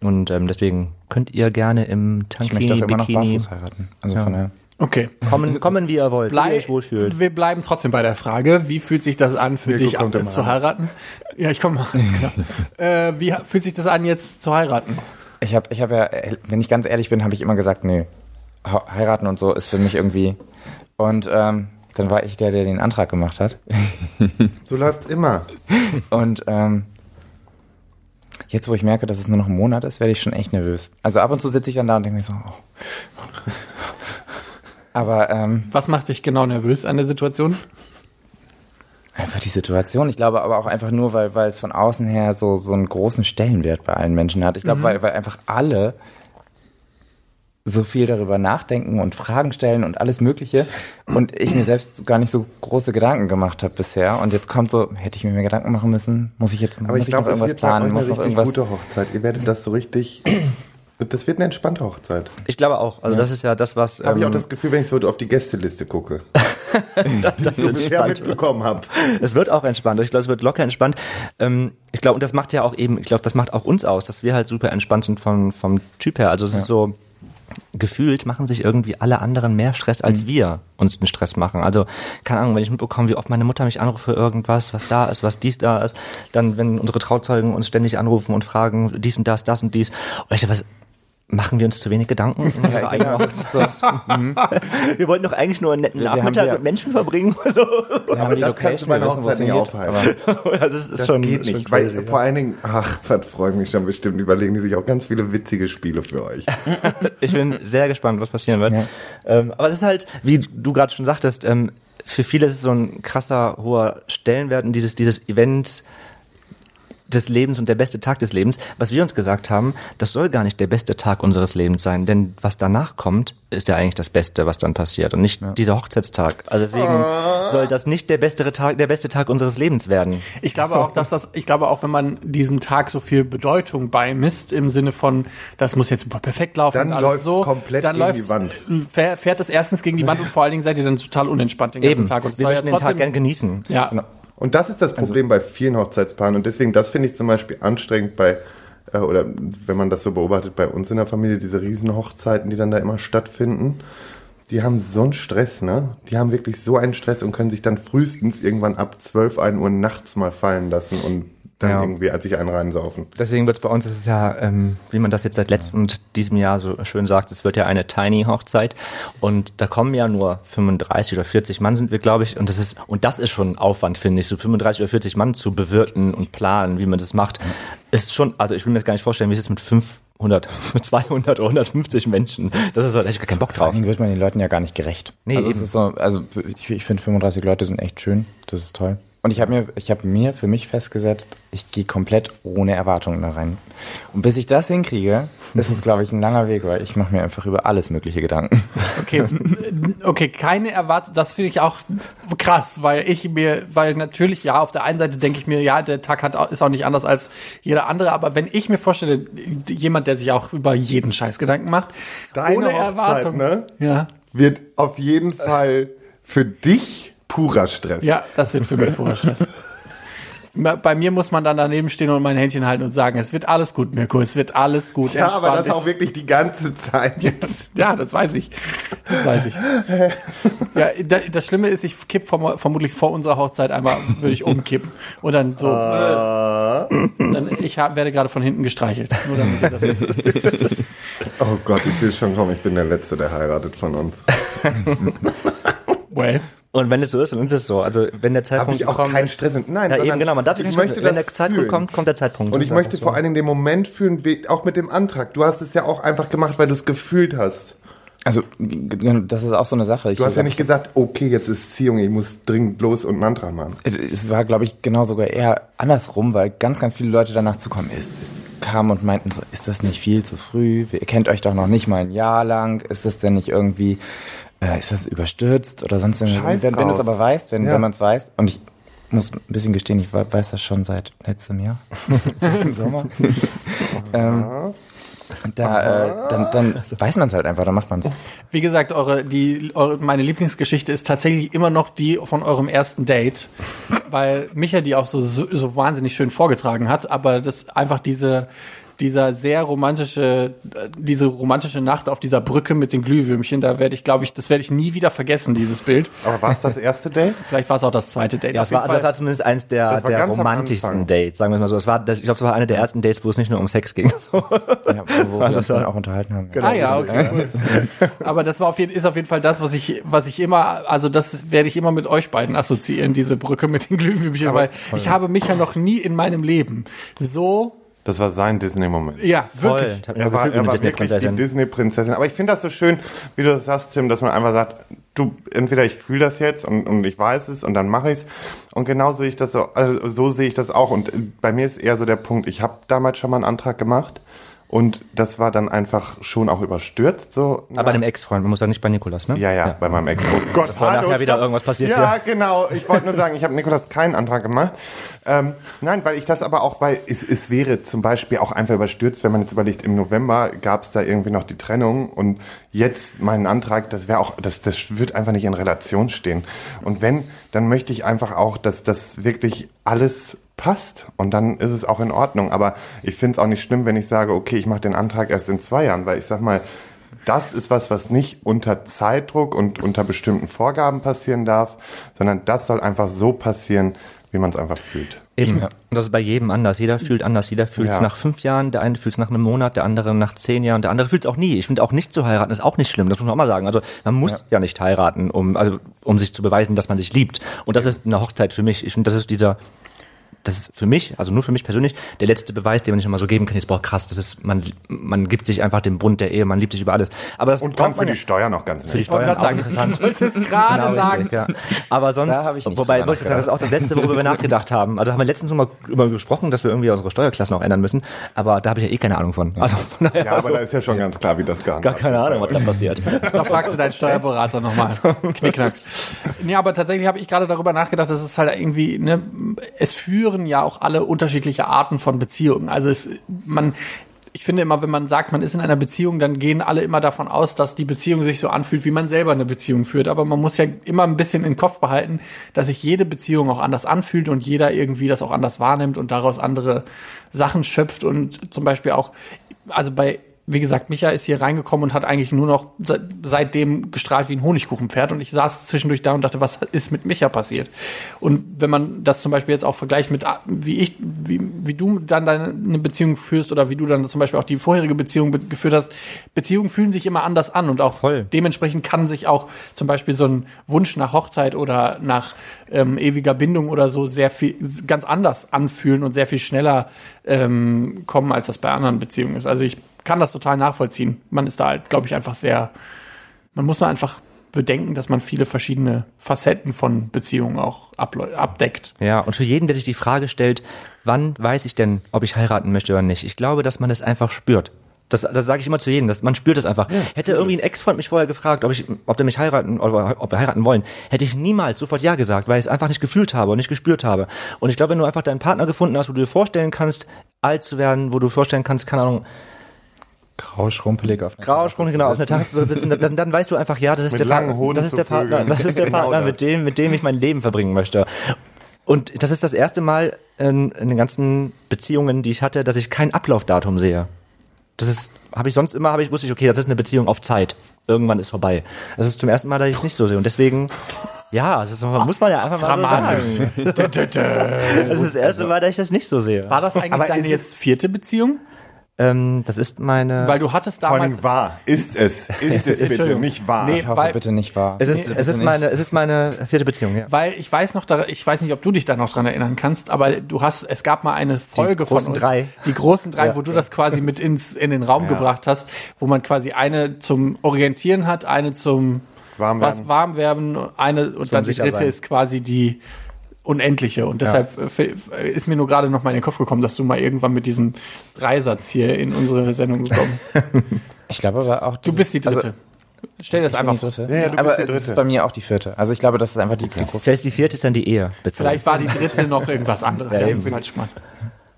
Und ähm, deswegen könnt ihr gerne im Ich möchte Tankini, auch immer noch Bikini barfuß heiraten. Also von daher. Okay. kommen, [LAUGHS] kommen, wie ihr wollt, wie ihr Blei euch wohlfühlt. wir bleiben trotzdem bei der Frage, wie fühlt sich das an für Mirko dich immer zu heiraten? Ja, ich komme alles klar. [LAUGHS] äh, wie fühlt sich das an, jetzt zu heiraten? Ich habe ich hab ja, wenn ich ganz ehrlich bin, habe ich immer gesagt, nee, he- heiraten und so ist für mich irgendwie Und ähm, dann war ich der, der den Antrag gemacht hat. [LAUGHS] So läuft's immer. Und ähm, jetzt, wo ich merke, dass es nur noch ein Monat ist, werde ich schon echt nervös. Also ab und zu sitze ich dann da und denke mir so, oh. Aber ähm, Was macht dich genau nervös an der Situation? einfach die Situation. Ich glaube aber auch einfach nur, weil, weil es von außen her so, so einen großen Stellenwert bei allen Menschen hat. Ich glaube, weil, weil einfach alle so viel darüber nachdenken und Fragen stellen und alles Mögliche und ich mir selbst gar nicht so große Gedanken gemacht habe bisher und jetzt kommt so, hätte ich mir mehr Gedanken machen müssen? Muss ich jetzt Aber muss ich glaube, irgendwas planen? Muss eine noch irgendwas gute Hochzeit. Ihr werdet das so richtig... Das wird eine entspannte Hochzeit. Ich glaube auch. Also das ist ja das, was. Habe ich auch ähm, das Gefühl, wenn ich so auf die Gästeliste gucke. [LAUGHS] [LAUGHS] das so ist bisher entspannt. mitbekommen habe. Es wird auch entspannt. Ich glaube, es wird locker entspannt. Ähm, ich glaube, und das macht ja auch eben, ich glaube, das macht auch uns aus, dass wir halt super entspannt sind vom, vom Typ her. Also es ist so, gefühlt machen sich irgendwie alle anderen mehr Stress, als wir uns den Stress machen. Also, keine Ahnung, wenn ich mitbekomme, wie oft meine Mutter mich anruft für irgendwas, was da ist, was dies da ist, dann, wenn unsere Trauzeugen uns ständig anrufen und fragen, dies und das, das und dies. Und ich was, machen wir uns zu wenig Gedanken? in [LAUGHS] unserer eigenen Hochzeit? wir wollten doch eigentlich nur einen netten Wir- Nachmittag ja- mit Menschen verbringen. [LAUGHS] So. Haben Aber die das kannst du bei einer Hochzeit es nicht aufhalten. [LAUGHS] Ja, das ist Das schon, geht schon nicht. Weil crazy, ja. vor allen Dingen, ach, das freue mich schon bestimmt. Überlegen die sich auch ganz viele witzige Spiele für euch. Ich bin sehr gespannt, was passieren wird. Ja. Ähm, aber es ist halt, wie du gerade schon sagtest, ähm, für viele ist es so ein krasser, hoher Stellenwert und dieses, dieses Event des Lebens und der beste Tag des Lebens. Was wir uns gesagt haben, das soll gar nicht der beste Tag unseres Lebens sein, denn was danach kommt, ist ja eigentlich das Beste, was dann passiert und nicht dieser Hochzeitstag. Also deswegen soll das nicht der beste Tag, der beste Tag unseres Lebens werden. Ich glaube auch, dass das, ich glaube auch, wenn man diesem Tag so viel Bedeutung beimisst, im Sinne von, das muss jetzt super perfekt laufen, Dann und alles läuft's so, komplett dann gegen läuft's- die Wand. fähr- Fährt es erstens gegen die Wand [LAUGHS] und vor allen Dingen seid ihr dann total unentspannt den ganzen Eben, Tag. Und wir soll ja möchten den Tag gern genießen. Ja, Und das ist das Problem bei vielen Hochzeitspaaren. Und deswegen, das finde ich zum Beispiel anstrengend bei, äh, oder wenn man das so beobachtet bei uns in der Familie, diese riesen Hochzeiten, die dann da immer stattfinden. Die haben so einen Stress, ne? Die haben wirklich so einen Stress und können sich dann frühestens irgendwann ab 12, 1 Uhr nachts mal fallen lassen und dann Ja. irgendwie als sich einen reinsaufen. Deswegen wird es bei uns, es ist ja, ähm, wie man das jetzt seit letztem und diesem Jahr so schön sagt, es wird ja eine Tiny Hochzeit und da kommen ja nur 35 oder 40 Mann sind wir, glaube ich, und das ist und das ist schon ein Aufwand, finde ich, so 35 oder 40 Mann zu bewirten und planen, wie man das macht, ist schon, also ich will mir das gar nicht vorstellen, wie es ist mit 500, [LAUGHS] mit 200 oder 150 Menschen. Das ist halt echt gar keinen Bock Vor drauf. allen Dingen wird man den Leuten ja gar nicht gerecht. Nee, also, es eben. ist so, also ich, ich finde 35 Leute sind echt schön. Das ist toll. Und ich habe mir, ich habe mir für mich festgesetzt, ich gehe komplett ohne Erwartungen da rein. Und bis ich das hinkriege, ist es, glaube ich, ein langer Weg, weil ich mache mir einfach über alles mögliche Gedanken. [LAUGHS] okay, okay, keine Erwartung, das finde ich auch krass, weil ich mir, weil natürlich, ja, auf der einen Seite denke ich mir, ja, der Tag hat, ist auch nicht anders als jeder andere, aber wenn ich mir vorstelle, jemand, der sich auch über jeden Scheiß Gedanken macht, Deine ohne Hochzeit, Erwartung, ne? ja, Wird auf jeden Fall für dich purer Stress. ja, das wird für mich purer [LAUGHS] Stress. Bei mir muss man dann daneben stehen und mein Händchen halten und sagen, es wird alles gut, Mirko, es wird alles gut. Ja, aber das entspann auch wirklich die ganze Zeit jetzt. Ja, das weiß ich. Das weiß ich. Ja, da- das Schlimme ist, ich kipp verm vermutlich vor unserer Hochzeit einmal, würde ich umkippen. Und dann so, äh, dann, ich hab, werde gerade von hinten gestreichelt. Nur damit ihr das wisst. [LAUGHS] Oh Gott, ich sehe schon kommen, ich bin der Letzte, der heiratet von uns. Well. Und wenn es so ist, dann ist es so. Also wenn der Habe Zeitpunkt ich auch keinen ist- Stress. Und, nein, Ja, eben genau, man darf ich möchte. Wenn der Zeitpunkt fühlen. kommt, kommt der Zeitpunkt. Und ich ist möchte vor so. allen Dingen den Moment fühlen, wie, auch mit dem Antrag. Du hast es ja auch einfach gemacht, weil du es gefühlt hast. Also, das ist auch so eine Sache. Ich Du hast ja nicht gesagt, okay, jetzt ist Ziehung, ich muss dringend los und einen Antrag machen. Es war, glaube ich, genau sogar eher andersrum, weil ganz, ganz viele Leute danach zu kommen ist, ist, kamen und meinten so, ist das nicht viel zu früh? Ihr kennt euch doch noch nicht mal ein Jahr lang. Ist das denn nicht irgendwie, äh, ist das überstürzt oder sonst irgendwas? Wenn wenn du es aber weißt, wenn, Ja. wenn man es weiß, und ich muss ein bisschen gestehen, ich we- weiß das schon seit letztem Jahr. [LAUGHS] Im Sommer. ähm, da, äh, dann, dann weiß man es halt einfach, dann macht man es. Wie gesagt, eure, die, eure, meine Lieblingsgeschichte ist tatsächlich immer noch die von eurem ersten Date, weil Micha die auch so, so, so wahnsinnig schön vorgetragen hat, aber das einfach diese, dieser sehr romantische, diese romantische Nacht auf dieser Brücke mit den Glühwürmchen, da werde ich, glaube ich, das werde ich nie wieder vergessen, dieses Bild. Aber war es das erste Date? Vielleicht war es auch das zweite Date. Ja, es war, also das war zumindest eins der, Das der romantischsten. Dates, sagen wir mal so. Es war, das, ich glaube, es war einer der ersten Dates, wo es nicht nur um Sex ging. So. Ja, wo wir uns dann auch unterhalten haben. Ah ja, okay. cool. Aber das war auf jeden, ist auf jeden Fall das, was ich, was ich immer, also das werde ich immer mit euch beiden assoziieren, diese Brücke mit den Glühwürmchen, weil ich habe mich ja noch nie in meinem Leben so, Das war sein Disney-Moment. ja, Voll. wirklich. Mich Er war, er eine war wirklich die Disney-Prinzessin. Aber ich finde das so schön, wie du das sagst, Tim, dass man einfach sagt, du, entweder ich fühle das jetzt und, und ich weiß es und dann mache ich es. Und genau sehe ich das so, also so sehe ich das auch. Und bei mir ist eher so der Punkt, ich habe damals schon mal einen Antrag gemacht und das war dann einfach schon auch überstürzt. So. Aber bei dem Ex-Freund, man muss ja nicht bei Nikolas, ne? Ja, ja, bei meinem Ex. Oh Gott, Bevor nachher wieder irgendwas passiert Ja, hier. genau. Ich wollte nur sagen, ich habe Nikolas keinen Antrag gemacht. Ähm, nein, weil ich das aber auch, weil es, es wäre zum Beispiel auch einfach überstürzt, wenn man jetzt überlegt, im November gab es da irgendwie noch die Trennung und jetzt meinen Antrag, das wäre auch, das, das wird einfach nicht in Relation stehen. Und wenn, dann möchte ich einfach auch, dass das wirklich alles passt und dann ist es auch in Ordnung. Aber ich finde es auch nicht schlimm, wenn ich sage, okay, ich mache den Antrag erst in zwei Jahren, weil ich sag mal, das ist was, was nicht unter Zeitdruck und unter bestimmten Vorgaben passieren darf, sondern das soll einfach so passieren, wie man es einfach fühlt. Eben. Und das ist bei jedem anders. Jeder fühlt anders. Jeder fühlt es Ja. nach fünf Jahren, der eine fühlt es nach einem Monat, der andere nach zehn Jahren, der andere fühlt es auch nie. Ich finde auch nicht zu heiraten ist auch nicht schlimm. Das muss man auch mal sagen. Also man muss ja, nicht heiraten, um also um sich zu beweisen, dass man sich liebt. Und das ist eine Hochzeit für mich. Ich finde, das ist dieser das ist für mich, also nur für mich persönlich, der letzte Beweis, den man nicht immer so geben kann, ist, boah, krass, das ist, man, man gibt sich einfach dem Bund der Ehe, man liebt sich über alles. Aber das Und kann für die Steuer noch ganz für die nett. wollte Steuern gerade auch sagen, interessant. [LAUGHS] ich wollte es gerade Genau, sagen. richtig, ja. Aber sonst, ich wobei, wollte ich sagen, das ist auch das Letzte, worüber wir nachgedacht haben. Also haben wir letztens mal über gesprochen, dass wir irgendwie unsere Steuerklassen auch ändern müssen. Aber da habe ich ja eh keine Ahnung von. Also von daher, Ja, aber da ist ja schon ganz klar, wie das gar gehandhabt keine Ahnung, was da passiert. Da fragst du deinen Steuerberater nochmal. [LAUGHS] Knickknack. Nee, aber tatsächlich habe ich gerade darüber nachgedacht, dass es halt irgendwie, ne, es führen ja auch alle unterschiedliche Arten von Beziehungen. Also es, man, ich finde immer, wenn man sagt, man ist in einer Beziehung, dann gehen alle immer davon aus, dass die Beziehung sich so anfühlt, wie man selber eine Beziehung führt. Aber man muss ja immer ein bisschen im Kopf behalten, dass sich jede Beziehung auch anders anfühlt und jeder irgendwie das auch anders wahrnimmt und daraus andere Sachen schöpft und zum Beispiel auch, also bei wie gesagt, Micha ist hier reingekommen und hat eigentlich nur noch se seitdem gestrahlt wie ein Honigkuchenpferd. Und ich saß zwischendurch da und dachte, was ist mit Micha passiert? Und wenn man das zum Beispiel jetzt auch vergleicht mit, ah, wie ich, wie, wie du dann deine eine Beziehung führst oder wie du dann zum Beispiel auch die vorherige Beziehung be- geführt hast, Beziehungen fühlen sich immer anders an und auch Voll. dementsprechend kann sich auch zum Beispiel so ein Wunsch nach Hochzeit oder nach ähm, ewiger Bindung oder so sehr viel ganz anders anfühlen und sehr viel schneller ähm, kommen, als das bei anderen Beziehungen ist. Also ich kann das total nachvollziehen. Man ist da halt, glaube ich, einfach sehr, man muss nur einfach bedenken, dass man viele verschiedene Facetten von Beziehungen auch abdeckt. Ja, und für jeden, der sich die Frage stellt, wann weiß ich denn, ob ich heiraten möchte oder nicht? Ich glaube, dass man es einfach spürt. Das, das sage ich immer zu jedem, dass man spürt es einfach. hätte irgendwie ein Ex-Freund mich vorher gefragt, ob ich, ob der mich heiraten oder ob wir heiraten wollen, hätte ich niemals sofort ja gesagt, weil ich es einfach nicht gefühlt habe und nicht gespürt habe. Und ich glaube, wenn du einfach deinen Partner gefunden hast, wo du dir vorstellen kannst, alt zu werden, wo du vorstellen kannst, keine Ahnung, Grau, schrumpelig auf einer Grauschwung, genau, auf einer Tasse zu sitzen, dann, dann weißt du einfach, ja, das ist Mit der langen Partner, Hoden das ist der Partner, vögeln. das ist der [LAUGHS] Genau Partner, das. mit dem, mit dem ich mein Leben verbringen möchte. Und das ist das erste Mal in, in den ganzen Beziehungen, die ich hatte, dass ich kein Ablaufdatum sehe. Das ist, habe ich sonst immer, habe ich wusste ich, okay, das ist eine Beziehung auf Zeit. Irgendwann ist vorbei. Das ist zum ersten Mal, dass ich es nicht so sehe. Und deswegen, ja, das ist, muss man ja einfach mal so sagen. [LAUGHS] Das ist das erste Mal, dass ich das nicht so sehe. War das eigentlich Aber deine jetzt vierte Beziehung? Ähm, das ist meine. Weil du hattest Vor damals. allem wahr. Ist es. [LAUGHS] Ist es bitte, nicht wahr. Nee, Ich hoffe weil- bitte nicht wahr. es ist, Nee, es ist meine, es ist meine vierte Beziehung, ja. Weil ich weiß noch, da, ich weiß nicht, ob du dich da noch dran erinnern kannst, aber du hast, es gab mal eine Folge von großen uns, drei. die großen drei, Ja. wo du das quasi mit ins in den Raum gebracht hast, wo man quasi eine zum Orientieren hat, eine zum Warm was warm werden, eine und dann die dritte sein. ist quasi die unendliche und deshalb äh, f- ist mir nur gerade noch mal in den Kopf gekommen, dass du mal irgendwann mit diesem Dreisatz hier in unsere Sendung gekommen. [LAUGHS] Ich glaube aber auch. Du bist die dritte. Stell das Also, ich bin einfach die dritte. Ja, ja, du aber bist die es ist dritte. bei mir auch die vierte. Also ich glaube, das ist einfach die, die große. Vielleicht die vierte ist dann die Ehe. Vielleicht war die dritte noch irgendwas anderes. Ja, Ja, das Schmarrn.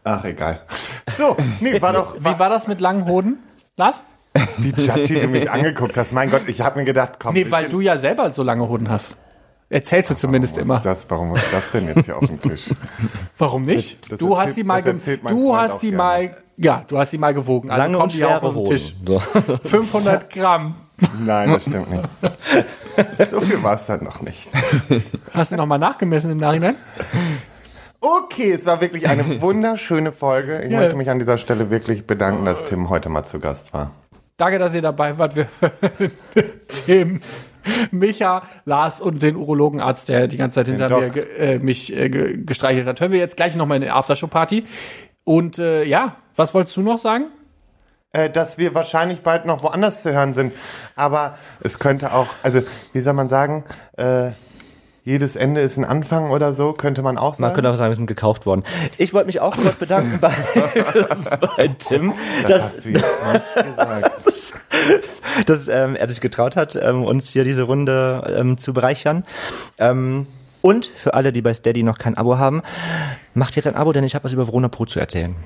Ach, egal. So, nee, war doch, Wie war, war das mit langen Hoden? Lars? wie judgy du mich angeguckt hast. Mein Gott, ich habe mir gedacht, komm. Nee, weil du ja selber so lange Hoden hast. Erzählst du zumindest Warum immer. Ist das, warum ist das denn jetzt hier auf dem Tisch? [LAUGHS] Warum nicht? Das du erzählt- hast sie mal, das du hast gerne. mal, ja, du hast sie mal gewogen. Also Lange kommt und die auch auf den Tisch. So. [LAUGHS] 500 Gramm. Nein, das stimmt nicht. [LAUGHS] So viel war es dann noch nicht. Hast du nochmal nachgemessen im Nachhinein? Okay, es war wirklich eine wunderschöne Folge. Ich Ja. möchte mich an dieser Stelle wirklich bedanken, dass Tim heute mal zu Gast war. Danke, dass ihr dabei wart. Wir hören Tim, [LAUGHS] Micha, Lars und den Urologenarzt, der die ganze Zeit hinter mir äh, mich äh, ge gestreichelt hat. Hören wir jetzt gleich nochmal in der Aftershow-Party. Und äh, ja, was wolltest du noch sagen? Äh, dass wir wahrscheinlich bald noch woanders zu hören sind. Aber es könnte auch, also wie soll man sagen, äh, jedes Ende ist ein Anfang oder so, könnte man auch Man sagen. könnte auch sagen, wir sind gekauft worden. Ich wollte mich auch kurz bedanken bei, [LAUGHS] bei Tim, das dass, hast du jetzt nicht gesagt. [LAUGHS] dass ähm, er sich getraut hat, ähm, uns hier diese Runde ähm, zu bereichern. Ähm, und für alle, die bei Steady noch kein Abo haben, macht jetzt ein Abo, denn ich habe was über Verona Pro zu erzählen.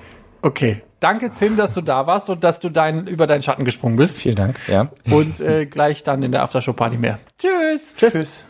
Okay. Danke, Tim, dass du da warst und dass du dein, über deinen Schatten gesprungen bist. Vielen Dank. Ja. Und äh, gleich dann in der Aftershow-Party mehr. Tschüss. Tschüss. Tschüss.